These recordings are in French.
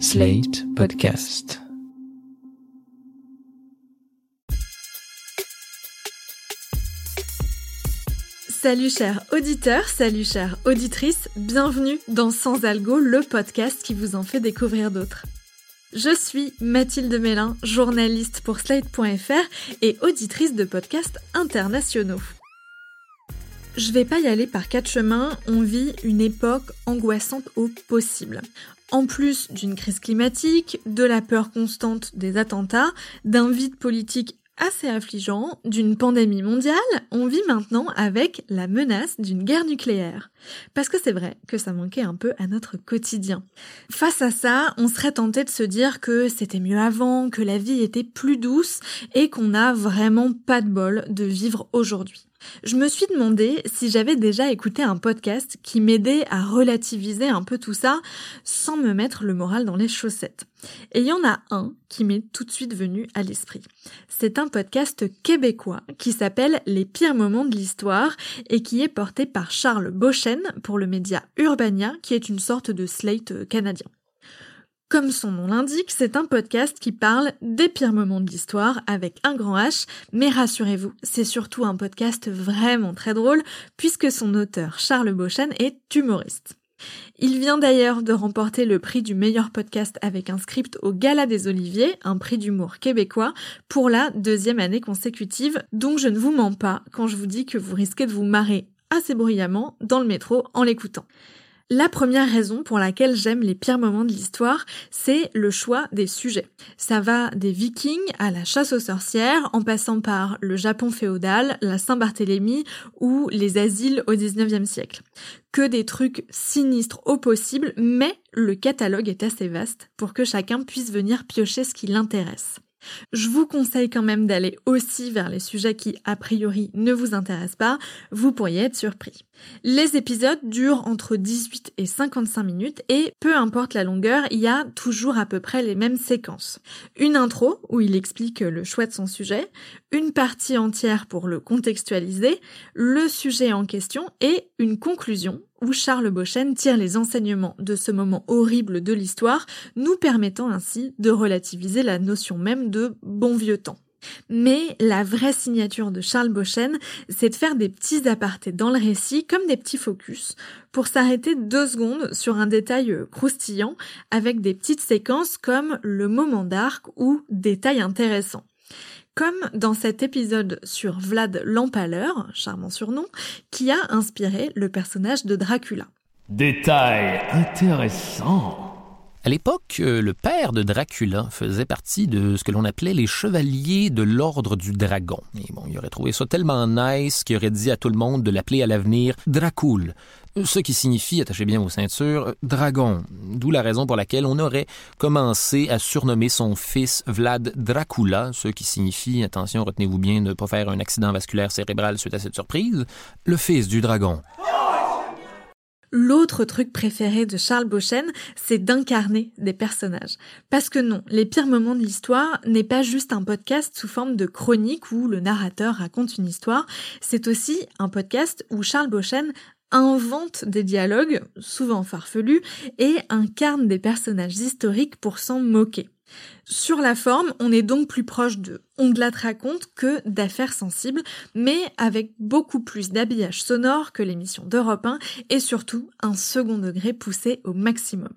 Slate Podcast. Salut chers auditeurs, salut chères auditrices, bienvenue dans Sans Algo, le podcast qui vous en fait découvrir d'autres. Je suis Mathilde Mélin, journaliste pour Slate.fr et auditrice de podcasts internationaux. Je vais pas y aller par quatre chemins, on vit une époque angoissante au possible. En plus d'une crise climatique, de la peur constante des attentats, d'un vide politique assez affligeant, d'une pandémie mondiale, on vit maintenant avec la menace d'une guerre nucléaire. Parce que c'est vrai que ça manquait un peu à notre quotidien. Face à ça, on serait tenté de se dire que c'était mieux avant, que la vie était plus douce et qu'on n'a vraiment pas de bol de vivre aujourd'hui. Je me suis demandé si j'avais déjà écouté un podcast qui m'aidait à relativiser un peu tout ça sans me mettre le moral dans les chaussettes. Et il y en a un qui m'est tout de suite venu à l'esprit. C'est un podcast québécois qui s'appelle Les pires moments de l'histoire et qui est porté par Charles Beauchesne pour le média Urbania qui est une sorte de slate canadien. Comme son nom l'indique, c'est un podcast qui parle des pires moments de l'histoire avec un grand H, mais rassurez-vous, c'est surtout un podcast vraiment très drôle puisque son auteur Charles Beauchesne est humoriste. Il vient d'ailleurs de remporter le prix du meilleur podcast avec un script au Gala des Oliviers, un prix d'humour québécois, pour la deuxième année consécutive, donc je ne vous mens pas quand je vous dis que vous risquez de vous marrer assez bruyamment dans le métro en l'écoutant. La première raison pour laquelle j'aime les pires moments de l'histoire, c'est le choix des sujets. Ça va des vikings à la chasse aux sorcières, en passant par le Japon féodal, la Saint-Barthélemy ou les asiles au 19e siècle. Que des trucs sinistres au possible, mais le catalogue est assez vaste pour que chacun puisse venir piocher ce qui l'intéresse. Je vous conseille quand même d'aller aussi vers les sujets qui, a priori, ne vous intéressent pas, vous pourriez être surpris. Les épisodes durent entre 18 et 55 minutes et peu importe la longueur, il y a toujours à peu près les mêmes séquences. Une intro où il explique le choix de son sujet, une partie entière pour le contextualiser, le sujet en question et une conclusion où Charles Beauchesne tire les enseignements de ce moment horrible de l'histoire, nous permettant ainsi de relativiser la notion même de bon vieux temps. Mais la vraie signature de Charles Beauchesne, c'est de faire des petits apartés dans le récit, comme des petits focus, pour s'arrêter deux secondes sur un détail croustillant, avec des petites séquences comme le moment d'arc ou détail intéressant comme dans cet épisode sur Vlad l'Empaleur, charmant surnom, qui a inspiré le personnage de Dracula. Détail intéressant. À l'époque, euh, le père de Dracula faisait partie de ce que l'on appelait les chevaliers de l'ordre du dragon. Et bon, il aurait trouvé ça tellement nice qu'il aurait dit à tout le monde de l'appeler à l'avenir Dracul, ce qui signifie, attachez bien vos ceintures, dragon, d'où la raison pour laquelle on aurait commencé à surnommer son fils Vlad Dracula, ce qui signifie, attention, retenez-vous bien de ne pas faire un accident vasculaire cérébral suite à cette surprise, le fils du dragon. L'autre truc préféré de Charles Beauchesne, c'est d'incarner des personnages. Parce que non, les pires moments de l'histoire n'est pas juste un podcast sous forme de chronique où le narrateur raconte une histoire, c'est aussi un podcast où Charles Beauchesne invente des dialogues, souvent farfelus, et incarne des personnages historiques pour s'en moquer. Sur la forme, on est donc plus proche de On raconte que d'affaires sensibles, mais avec beaucoup plus d'habillage sonore que l'émission d'Europe 1 et surtout un second degré poussé au maximum.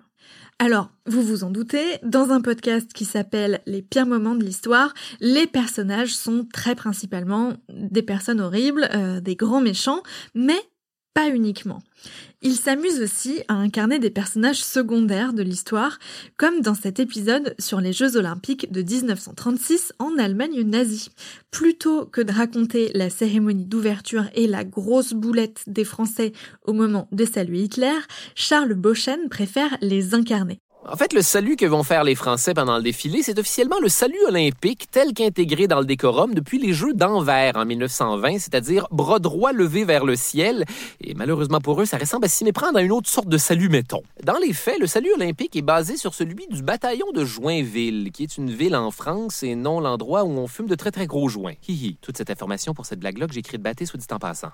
Alors, vous vous en doutez, dans un podcast qui s'appelle Les pires moments de l'histoire, les personnages sont très principalement des personnes horribles, euh, des grands méchants, mais pas uniquement. Il s'amuse aussi à incarner des personnages secondaires de l'histoire, comme dans cet épisode sur les Jeux olympiques de 1936 en Allemagne nazie. Plutôt que de raconter la cérémonie d'ouverture et la grosse boulette des Français au moment de saluer Hitler, Charles Beauchesne préfère les incarner. En fait, le salut que vont faire les Français pendant le défilé, c'est officiellement le salut olympique tel qu'intégré dans le décorum depuis les Jeux d'Anvers en 1920, c'est-à-dire bras droit levé vers le ciel. Et malheureusement pour eux, ça ressemble à s'y méprendre à une autre sorte de salut, mettons. Dans les faits, le salut olympique est basé sur celui du bataillon de Joinville, qui est une ville en France et non l'endroit où on fume de très très gros joints. Hihi. Toute cette information pour cette blague-là que j'ai écrite de bâté, soit dit en passant.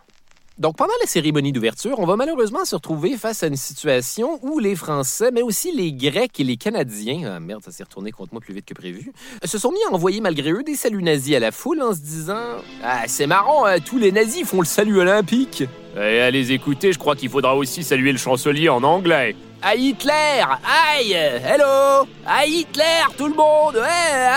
Donc, pendant la cérémonie d'ouverture, on va malheureusement se retrouver face à une situation où les Français, mais aussi les Grecs et les Canadiens, ah merde, ça s'est retourné contre moi plus vite que prévu, se sont mis à envoyer malgré eux des saluts nazis à la foule en se disant Ah, c'est marrant, hein, tous les nazis font le salut olympique. Et à les écouter, je crois qu'il faudra aussi saluer le chancelier en anglais. À Hitler Aïe Hello À Hitler, tout le monde Ouais,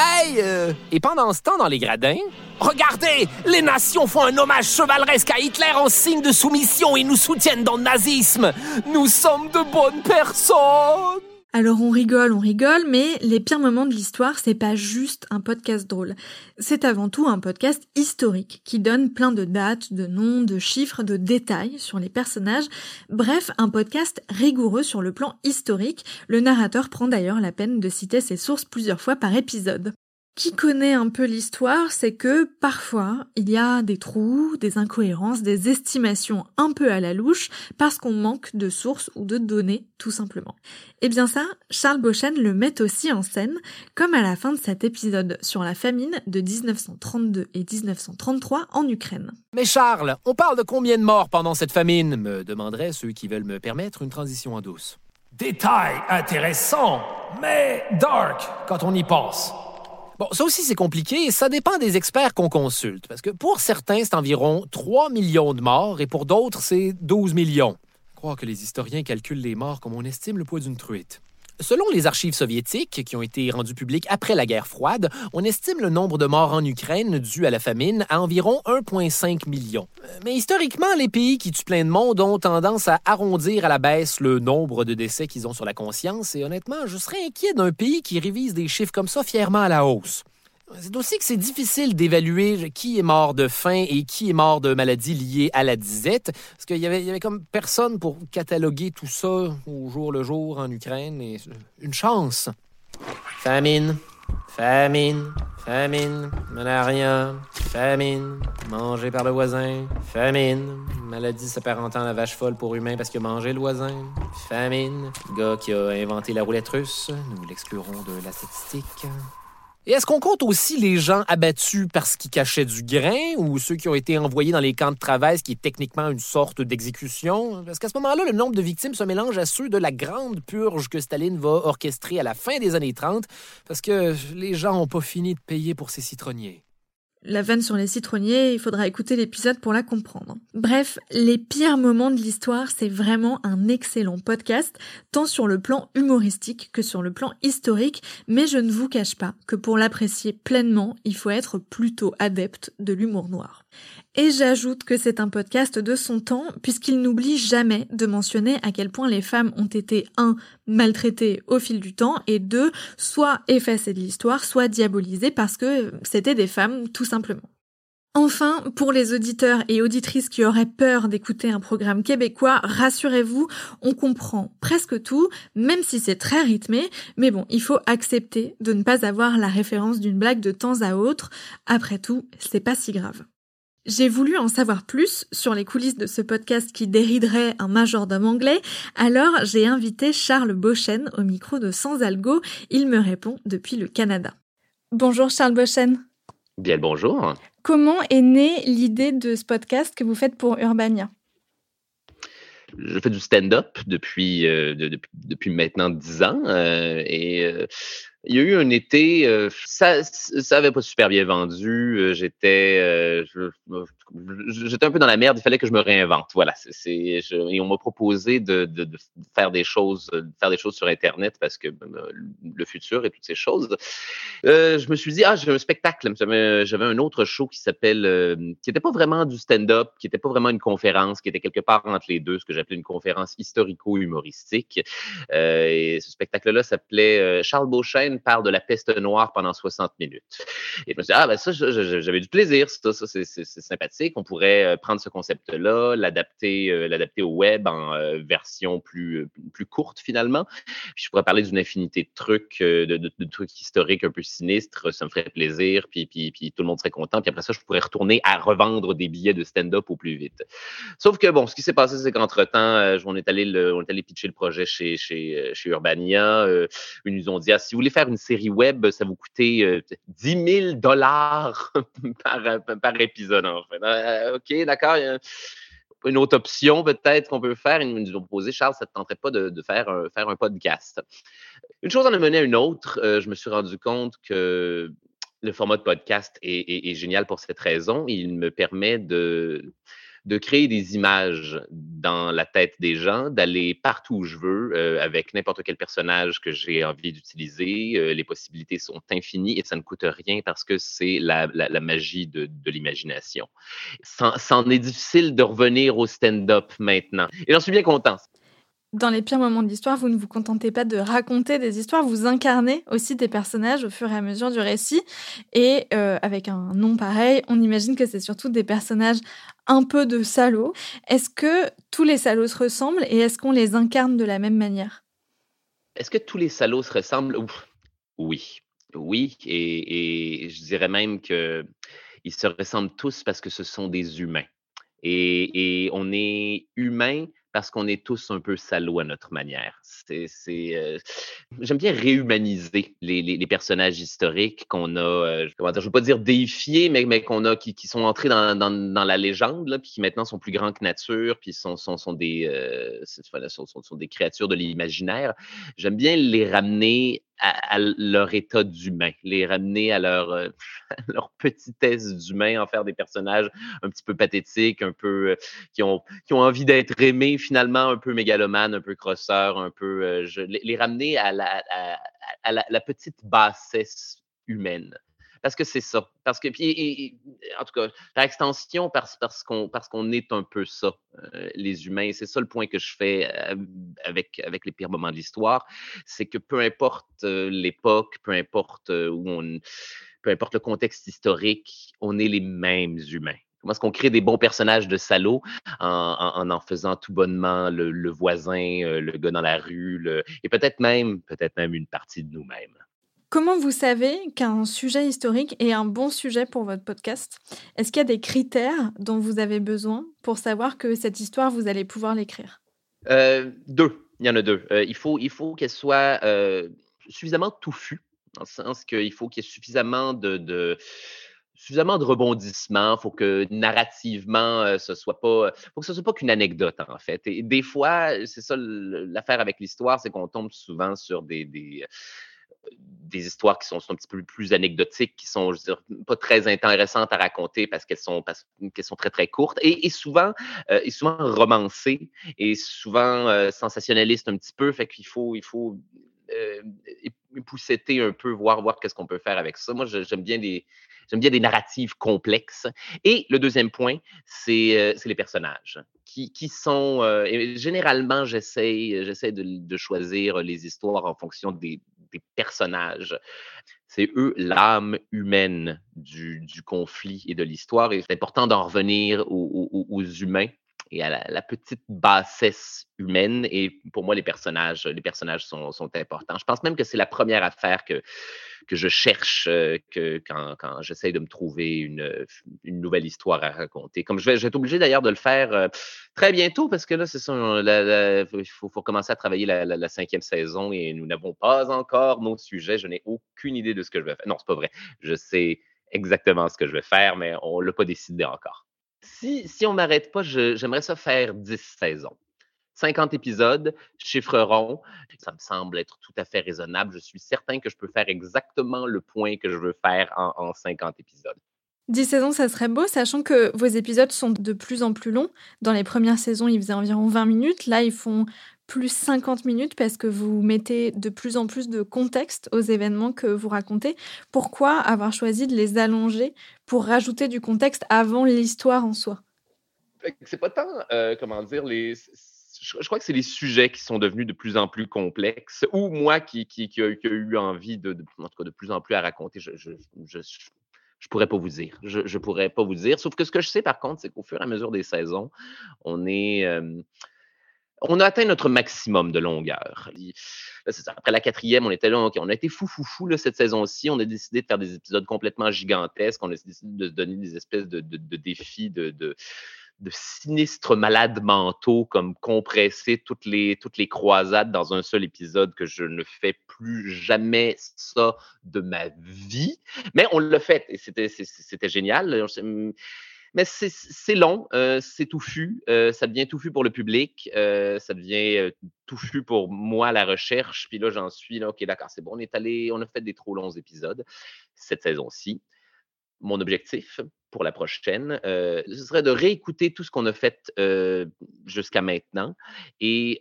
Et pendant ce temps, dans les gradins, Regardez Les nations font un hommage chevaleresque à Hitler en signe de soumission et nous soutiennent dans le nazisme Nous sommes de bonnes personnes alors on rigole, on rigole, mais les pires moments de l'histoire, c'est pas juste un podcast drôle. C'est avant tout un podcast historique qui donne plein de dates, de noms, de chiffres, de détails sur les personnages. Bref, un podcast rigoureux sur le plan historique. Le narrateur prend d'ailleurs la peine de citer ses sources plusieurs fois par épisode qui connaît un peu l'histoire, c'est que parfois il y a des trous, des incohérences, des estimations un peu à la louche parce qu'on manque de sources ou de données tout simplement. Et eh bien ça, Charles Beauchesne le met aussi en scène, comme à la fin de cet épisode sur la famine de 1932 et 1933 en Ukraine. Mais Charles, on parle de combien de morts pendant cette famine me demanderaient ceux qui veulent me permettre une transition en douce. Détail intéressant, mais dark quand on y pense. Bon, ça aussi, c'est compliqué et ça dépend des experts qu'on consulte. Parce que pour certains, c'est environ 3 millions de morts et pour d'autres, c'est 12 millions. Croire que les historiens calculent les morts comme on estime le poids d'une truite. Selon les archives soviétiques, qui ont été rendues publiques après la guerre froide, on estime le nombre de morts en Ukraine dû à la famine à environ 1,5 million. Mais historiquement, les pays qui tuent plein de monde ont tendance à arrondir à la baisse le nombre de décès qu'ils ont sur la conscience, et honnêtement, je serais inquiet d'un pays qui révise des chiffres comme ça fièrement à la hausse. C'est aussi que c'est difficile d'évaluer qui est mort de faim et qui est mort de maladies liées à la disette, parce qu'il y avait, comme personne pour cataloguer tout ça au jour le jour en Ukraine, et une chance. Famine, famine, famine, malaria, famine, mangé par le voisin, famine, maladie s'apparentant à la vache folle pour humain parce a mangé le voisin, famine, gars qui a inventé la roulette russe, nous l'exclurons de la statistique. Et est-ce qu'on compte aussi les gens abattus parce qu'ils cachaient du grain ou ceux qui ont été envoyés dans les camps de travail, ce qui est techniquement une sorte d'exécution? Parce qu'à ce moment-là, le nombre de victimes se mélange à ceux de la grande purge que Staline va orchestrer à la fin des années 30, parce que les gens n'ont pas fini de payer pour ces citronniers. La vanne sur les citronniers, il faudra écouter l'épisode pour la comprendre. Bref, les pires moments de l'histoire, c'est vraiment un excellent podcast, tant sur le plan humoristique que sur le plan historique, mais je ne vous cache pas que pour l'apprécier pleinement, il faut être plutôt adepte de l'humour noir. Et j'ajoute que c'est un podcast de son temps, puisqu'il n'oublie jamais de mentionner à quel point les femmes ont été, un, maltraitées au fil du temps, et deux, soit effacées de l'histoire, soit diabolisées parce que c'était des femmes, tout simplement. Enfin, pour les auditeurs et auditrices qui auraient peur d'écouter un programme québécois, rassurez-vous, on comprend presque tout, même si c'est très rythmé, mais bon, il faut accepter de ne pas avoir la référence d'une blague de temps à autre. Après tout, c'est pas si grave. J'ai voulu en savoir plus sur les coulisses de ce podcast qui dériderait un majordome anglais, alors j'ai invité Charles Beauchesne au micro de Sans Algo. Il me répond depuis le Canada. Bonjour Charles Beauchesne. Bien bonjour. Comment est née l'idée de ce podcast que vous faites pour Urbania? Je fais du stand-up depuis, euh, depuis maintenant dix ans euh, et euh, il y a eu un été, euh, ça, ça avait pas super bien vendu. Euh, j'étais, euh, j'étais un peu dans la merde. Il fallait que je me réinvente. Voilà. C'est, et on m'a proposé de, de, de, faire des choses, de faire des choses sur Internet parce que ben, le futur et toutes ces choses. je me suis dit, ah, j'ai un spectacle. J'avais un autre show qui s'appelle, qui n'était pas vraiment du stand-up, qui n'était pas vraiment une conférence, qui était quelque part entre les deux, ce que j'appelais une conférence historico-humoristique. et ce spectacle-là s'appelait Charles Beauchesne parle de la peste noire pendant 60 minutes. Et je me suis dit, ah, ben ça, j'avais du plaisir, ça, c'est sympathique. On pourrait euh, prendre ce concept-là, l'adapter euh, au web en euh, version plus, plus courte, finalement. Puis je pourrais parler d'une infinité de trucs, de, trucs historiques un peu sinistres. Ça me ferait plaisir, puis, puis, puis tout le monde serait content. Puis après ça, je pourrais retourner à revendre des billets de stand-up au plus vite. Sauf que, bon, ce qui s'est passé, c'est qu'entre-temps, on, est allé on est allé pitcher le projet chez, chez, chez Urbania. ils nous ont si vous voulez faire une série web, ça vous coûtait 10 000 dollars par, par épisode, en fait. Euh, OK, d'accord. une autre option peut-être qu'on peut faire. Ils nous ont proposé, Charles, ça ne te tenterait pas de, faire, un, faire un podcast? Une chose en a mené à une autre. Euh, je me suis rendu compte que le format de podcast est génial pour cette raison. Il me permet de de créer des images dans la tête des gens, d'aller partout où je veux euh, avec n'importe quel personnage que j'ai envie d'utiliser. Euh, les possibilités sont infinies et ça ne coûte rien parce que c'est la, magie de, l'imagination. C'en est difficile de revenir au stand-up maintenant. Et j'en suis bien content dans les pires moments de l'histoire, vous ne vous contentez pas de raconter des histoires, vous incarnez aussi des personnages au fur et à mesure du récit. Et euh, avec un nom pareil, on imagine que c'est surtout des personnages un peu de salauds. Est-ce que tous les salauds se ressemblent et est-ce qu'on les incarne de la même manière? Est-ce que tous les salauds se ressemblent? Oui. Oui, et, je dirais même que ils se ressemblent tous parce que ce sont des humains. Et, et on est humain parce qu'on est tous un peu salauds à notre manière. Euh, J'aime bien réhumaniser les, personnages historiques qu'on a, euh, je ne veux pas dire déifiés, mais, qu'on a, qui, sont entrés dans, la légende, puis qui maintenant sont plus grands que nature, puis sont, sont, euh, des créatures de l'imaginaire. J'aime bien les ramener à, leur état d'humain, les ramener à leur, euh, leur petitesse d'humain, en faire des personnages un petit peu pathétiques, un peu euh, qui, ont, qui ont envie d'être aimés finalement, un peu mégalomanes, un peu crosseurs, un peu euh, je, les, ramener à la, à, la, petite bassesse humaine parce que c'est ça. Parce que, puis, en tout cas, par extension, parce, parce qu'on qu'on est un peu ça, euh, les humains. C'est ça le point que je fais euh, avec, avec les pires moments de l'histoire. C'est que peu importe euh, l'époque, peu importe où on. Peu importe le contexte historique, on est les mêmes humains. Comment est-ce qu'on crée des bons personnages de salauds en en, faisant tout bonnement le, voisin, le gars dans la rue, et peut-être même, peut-être même une partie de nous-mêmes. Comment vous savez qu'un sujet historique est un bon sujet pour votre podcast? Est-ce qu'il y a des critères dont vous avez besoin pour savoir que cette histoire, vous allez pouvoir l'écrire? Euh, Deux. Il y en a deux. Euh, il faut, il faut qu'elle soit euh, suffisamment touffue, dans le sens qu'il faut qu'il y ait suffisamment de, suffisamment de rebondissements, il faut que narrativement, ce soit pas, faut que soit pas qu'une anecdote en fait. Et des fois, c'est ça l'affaire avec l'histoire, c'est qu'on tombe souvent sur des histoires qui sont, un petit peu plus anecdotiques, qui sont, je veux dire, pas très intéressantes à raconter parce qu'elles sont, sont très, très courtes et, souvent, euh, et souvent romancées et souvent euh, sensationnalistes un petit peu. Fait qu'il faut, il faut euh, épousseter un peu, voir, voir qu'est-ce qu'on peut faire avec ça. Moi, j'aime bien des, j'aime bien des narratives complexes. Et le deuxième point, c'est, euh, les personnages qui, qui sont, généralement, j'essaie, de choisir les histoires en fonction des, des personnages. C'est eux l'âme humaine du, conflit et de l'histoire. Et c'est important d'en revenir aux, humains et à la, petite bassesse humaine. Et pour moi, les personnages, les personnages sont, sont importants. Je pense même que c'est la première affaire que, que je cherche euh, que, quand, quand j'essaie de me trouver une, une, nouvelle histoire à raconter. Comme je vais, je vais être obligé d'ailleurs de le faire euh, très bientôt parce que là, c'est il faut, faut, commencer à travailler la, la, cinquième saison et nous n'avons pas encore nos sujets. Je n'ai aucune idée de ce que je vais faire. Non, c'est pas vrai. Je sais exactement ce que je vais faire, mais on ne l'a pas décidé encore. Si, si on m'arrête pas, j'aimerais ça faire 10 saisons. 50 épisodes, chiffre rond. Ça me semble être tout à fait raisonnable. Je suis certain que je peux faire exactement le point que je veux faire en, 50 épisodes. 10 saisons, ça serait beau, sachant que vos épisodes sont de plus en plus longs. Dans les premières saisons, ils faisaient environ 20 minutes. Là, ils font plus 50 minutes parce que vous mettez de plus en plus de contexte aux événements que vous racontez. Pourquoi avoir choisi de les allonger pour rajouter du contexte avant l'histoire en soi? C'est pas tant, euh, comment dire, les je, crois que c'est les sujets qui sont devenus de plus en plus complexes, ou moi qui, qui, qui, a, eu envie de, en tout cas, de plus en plus à raconter. Je, je, je, je pourrais pas vous dire. Je, ne pourrais pas vous dire. Sauf que ce que je sais par contre, c'est qu'au fur et à mesure des saisons, on est. Euh, on a atteint notre maximum de longueur. Après la quatrième, on était là, on a été fou, fou, fou cette saison-ci. On a décidé de faire des épisodes complètement gigantesques. On a décidé de se donner des espèces de, de, de défis de, de sinistres malades mentaux comme compresser toutes les, toutes les croisades dans un seul épisode que je ne fais plus jamais ça de ma vie. Mais on l'a fait et c'était génial. Mais c'est long, euh, c'est touffu, euh, ça devient touffu pour le public, euh, ça devient touffu pour moi la recherche. Puis là, j'en suis là, ok, d'accord, c'est bon, on est allé, on a fait des trop longs épisodes cette saison-ci. Mon objectif pour la prochaine, ce serait de réécouter tout ce qu'on a fait jusqu'à maintenant et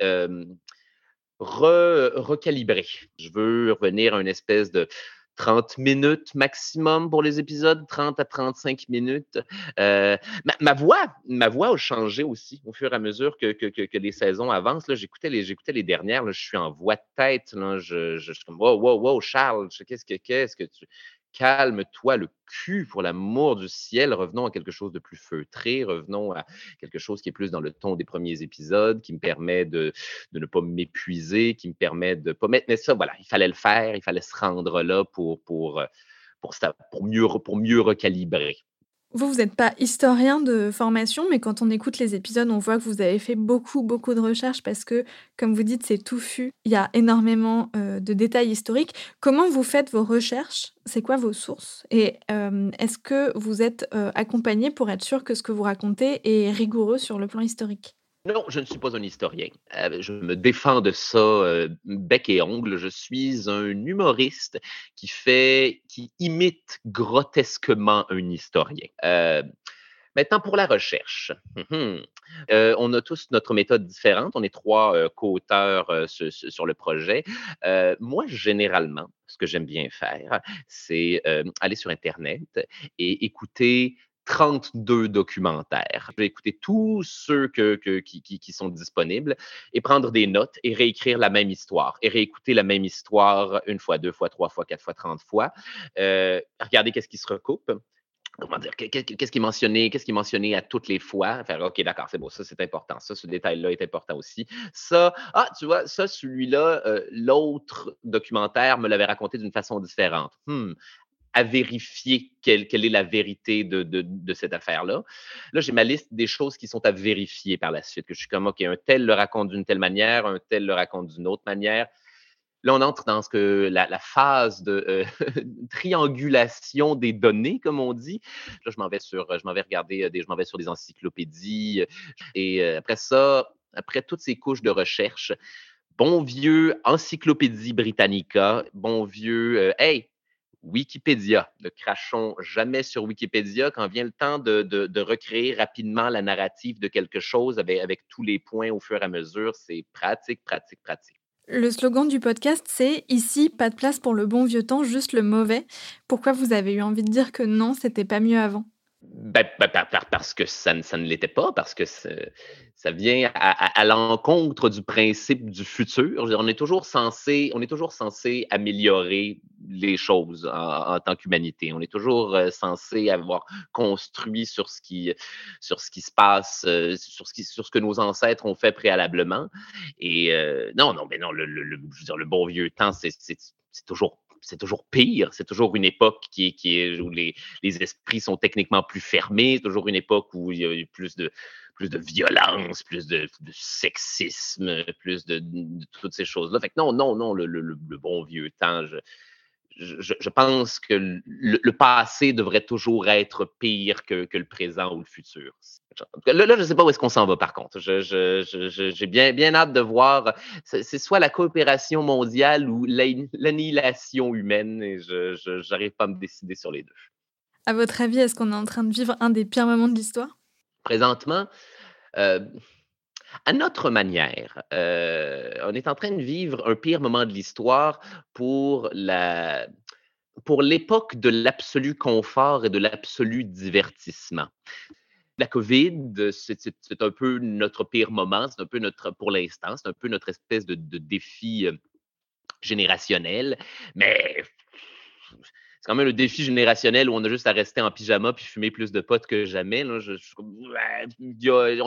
recalibrer. Je veux revenir à une espèce de 30 minutes maximum pour les épisodes, 30 à 35 minutes. Euh, ma, voix, ma voix a changé aussi au fur et à mesure que, que, les saisons avancent. J'écoutais les, les dernières, je suis en voix de tête. Là, je, je, suis comme, wow, wow, wow, Charles, qu'est-ce que, qu'est-ce que tu calme-toi le cul pour l'amour du ciel. Revenons à quelque chose de plus feutré, revenons à quelque chose qui est plus dans le ton des premiers épisodes, qui me permet de, ne pas m'épuiser, qui me permet de pas mettre. Mais ça, voilà, il fallait le faire, il fallait se rendre là pour, pour, pour, pour, mieux, pour mieux recalibrer. Vous, vous n'êtes pas historien de formation, mais quand on écoute les épisodes, on voit que vous avez fait beaucoup, beaucoup de recherches parce que, comme vous dites, c'est touffu. Il y a énormément euh, de détails historiques. Comment vous faites vos recherches? C'est quoi vos sources? Et euh, est-ce que vous êtes euh, accompagné pour être sûr que ce que vous racontez est rigoureux sur le plan historique? Non, je ne suis pas un historien. Euh, je me défends de ça euh, bec et ongle. Je suis un humoriste qui fait, qui imite grotesquement un historien. Euh, maintenant, pour la recherche. Hum, hum. on a tous notre méthode différente. On est trois co-auteurs sur le projet. moi, généralement, ce que j'aime bien faire, c'est aller sur Internet et écouter 32 documentaires. Je vais écouter tous ceux qui, sont disponibles et prendre des notes et réécrire la même histoire et réécouter la même histoire une fois, deux fois, trois fois, quatre fois, trente fois. Euh, regarder qu'est-ce qui se recoupe. Comment dire, qu'est-ce qui est mentionné, qu'est-ce qui est mentionné à toutes les fois? Faire, OK, d'accord, c'est bon, ça c'est important. Ça, ce détail-là est important aussi. Ça, ah, tu vois, ça, celui-là, euh, l'autre documentaire me l'avait raconté d'une façon différente. Hmm à vérifier quelle, est la vérité de, cette affaire-là. Là, j'ai ma liste des choses qui sont à vérifier par la suite, que je suis comme, OK, un tel le raconte d'une telle manière, un tel le raconte d'une autre manière. Là, on entre dans ce que la, phase de euh, triangulation des données, comme on dit. Là, je m'en vais sur, je m'en vais regarder, euh, des, je m'en vais sur des encyclopédies. Et euh, après ça, après toutes ces couches de recherche, bon vieux Encyclopédie Britannica, bon vieux, hey, Wikipédia. Ne crachons jamais sur Wikipédia quand vient le temps de, recréer rapidement la narrative de quelque chose avec, avec, tous les points au fur et à mesure. C'est pratique, pratique, pratique. Le slogan du podcast, c'est Ici, pas de place pour le bon vieux temps, juste le mauvais. Pourquoi vous avez eu envie de dire que non, c'était pas mieux avant? Ben, ben parce que ça, ne l'était pas, parce que ça vient à, l'encontre du principe du futur. on est toujours censé, on est toujours censé améliorer les choses en, tant qu'humanité. On est toujours euh, censé avoir construit sur ce qui, sur ce qui se passe, euh, sur ce qui, sur ce que nos ancêtres ont fait préalablement. Et euh, non, non, mais non, le, le, le bon vieux temps, c'est toujours c'est toujours pire. C'est toujours une époque qui, est, où les, esprits sont techniquement plus fermés. C'est toujours une époque où il y a plus de, plus de violence, plus de, sexisme, plus de, toutes ces choses-là. Fait que non, non, non, le, le, bon vieux temps, je, pense que le, passé devrait toujours être pire que, le présent ou le futur. Là, je ne sais pas où est-ce qu'on s'en va par contre. J'ai bien, bien hâte de voir. C'est soit la coopération mondiale ou l'annihilation humaine et je n'arrive pas à me décider sur les deux. À votre avis, est-ce qu'on est en train de vivre un des pires moments de l'histoire? Présentement, euh, à notre manière, euh, on est en train de vivre un pire moment de l'histoire pour la pour l'époque de l'absolu confort et de l'absolu divertissement. La COVID, c'est un peu notre pire moment, c'est un peu notre, pour l'instant, c'est un peu notre espèce de, de défi euh, générationnel, mais c'est quand même le défi générationnel où on a juste à rester en pyjama puis fumer plus de potes que jamais. on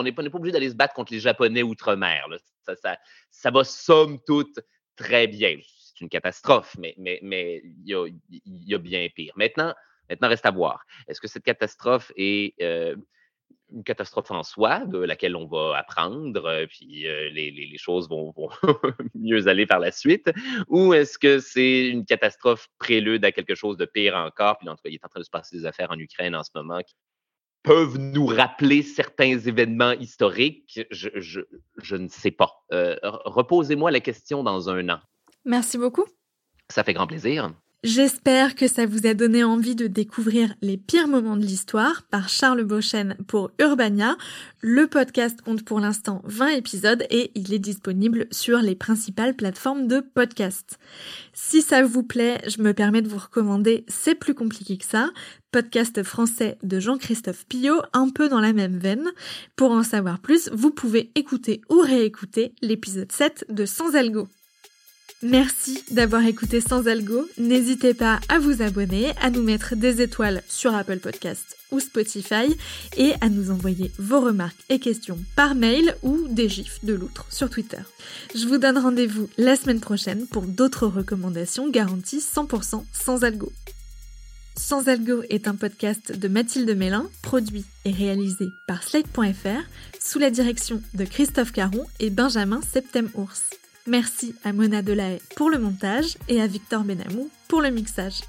n'est pas, obligé d'aller se battre contre les Japonais outre-mer. Ça, ça, va somme toute très bien. C'est une catastrophe, mais il mais, il, y a, bien pire. Maintenant, maintenant, reste à voir. Est-ce que cette catastrophe est euh, une catastrophe en soi, de laquelle on va apprendre, euh, puis euh, les, choses vont, mieux aller par la suite, ou est-ce que c'est une catastrophe prélude à quelque chose de pire encore, puis en tout cas, il est en train de se passer des affaires en Ukraine en ce moment peuvent nous rappeler certains événements historiques, je, je, je ne sais pas. Euh, reposez-moi la question dans un an. Merci beaucoup. Ça fait grand plaisir. J'espère que ça vous a donné envie de découvrir les pires moments de l'histoire par Charles Beauchesne pour Urbania. Le podcast compte pour l'instant 20 épisodes et il est disponible sur les principales plateformes de podcast. Si ça vous plaît, je me permets de vous recommander C'est plus compliqué que ça, podcast français de Jean-Christophe Pillot, un peu dans la même veine. Pour en savoir plus, vous pouvez écouter ou réécouter l'épisode 7 de Sans Algo. Merci d'avoir écouté Sans Algo. N'hésitez pas à vous abonner, à nous mettre des étoiles sur Apple Podcast ou Spotify et à nous envoyer vos remarques et questions par mail ou des gifs de l'outre sur Twitter. Je vous donne rendez-vous la semaine prochaine pour d'autres recommandations garanties 100% sans algo. Sans Algo est un podcast de Mathilde Mélin, produit et réalisé par Slate.fr, sous la direction de Christophe Caron et Benjamin Septem-Ours. Merci à Mona Delahaye pour le montage et à Victor Benamou pour le mixage.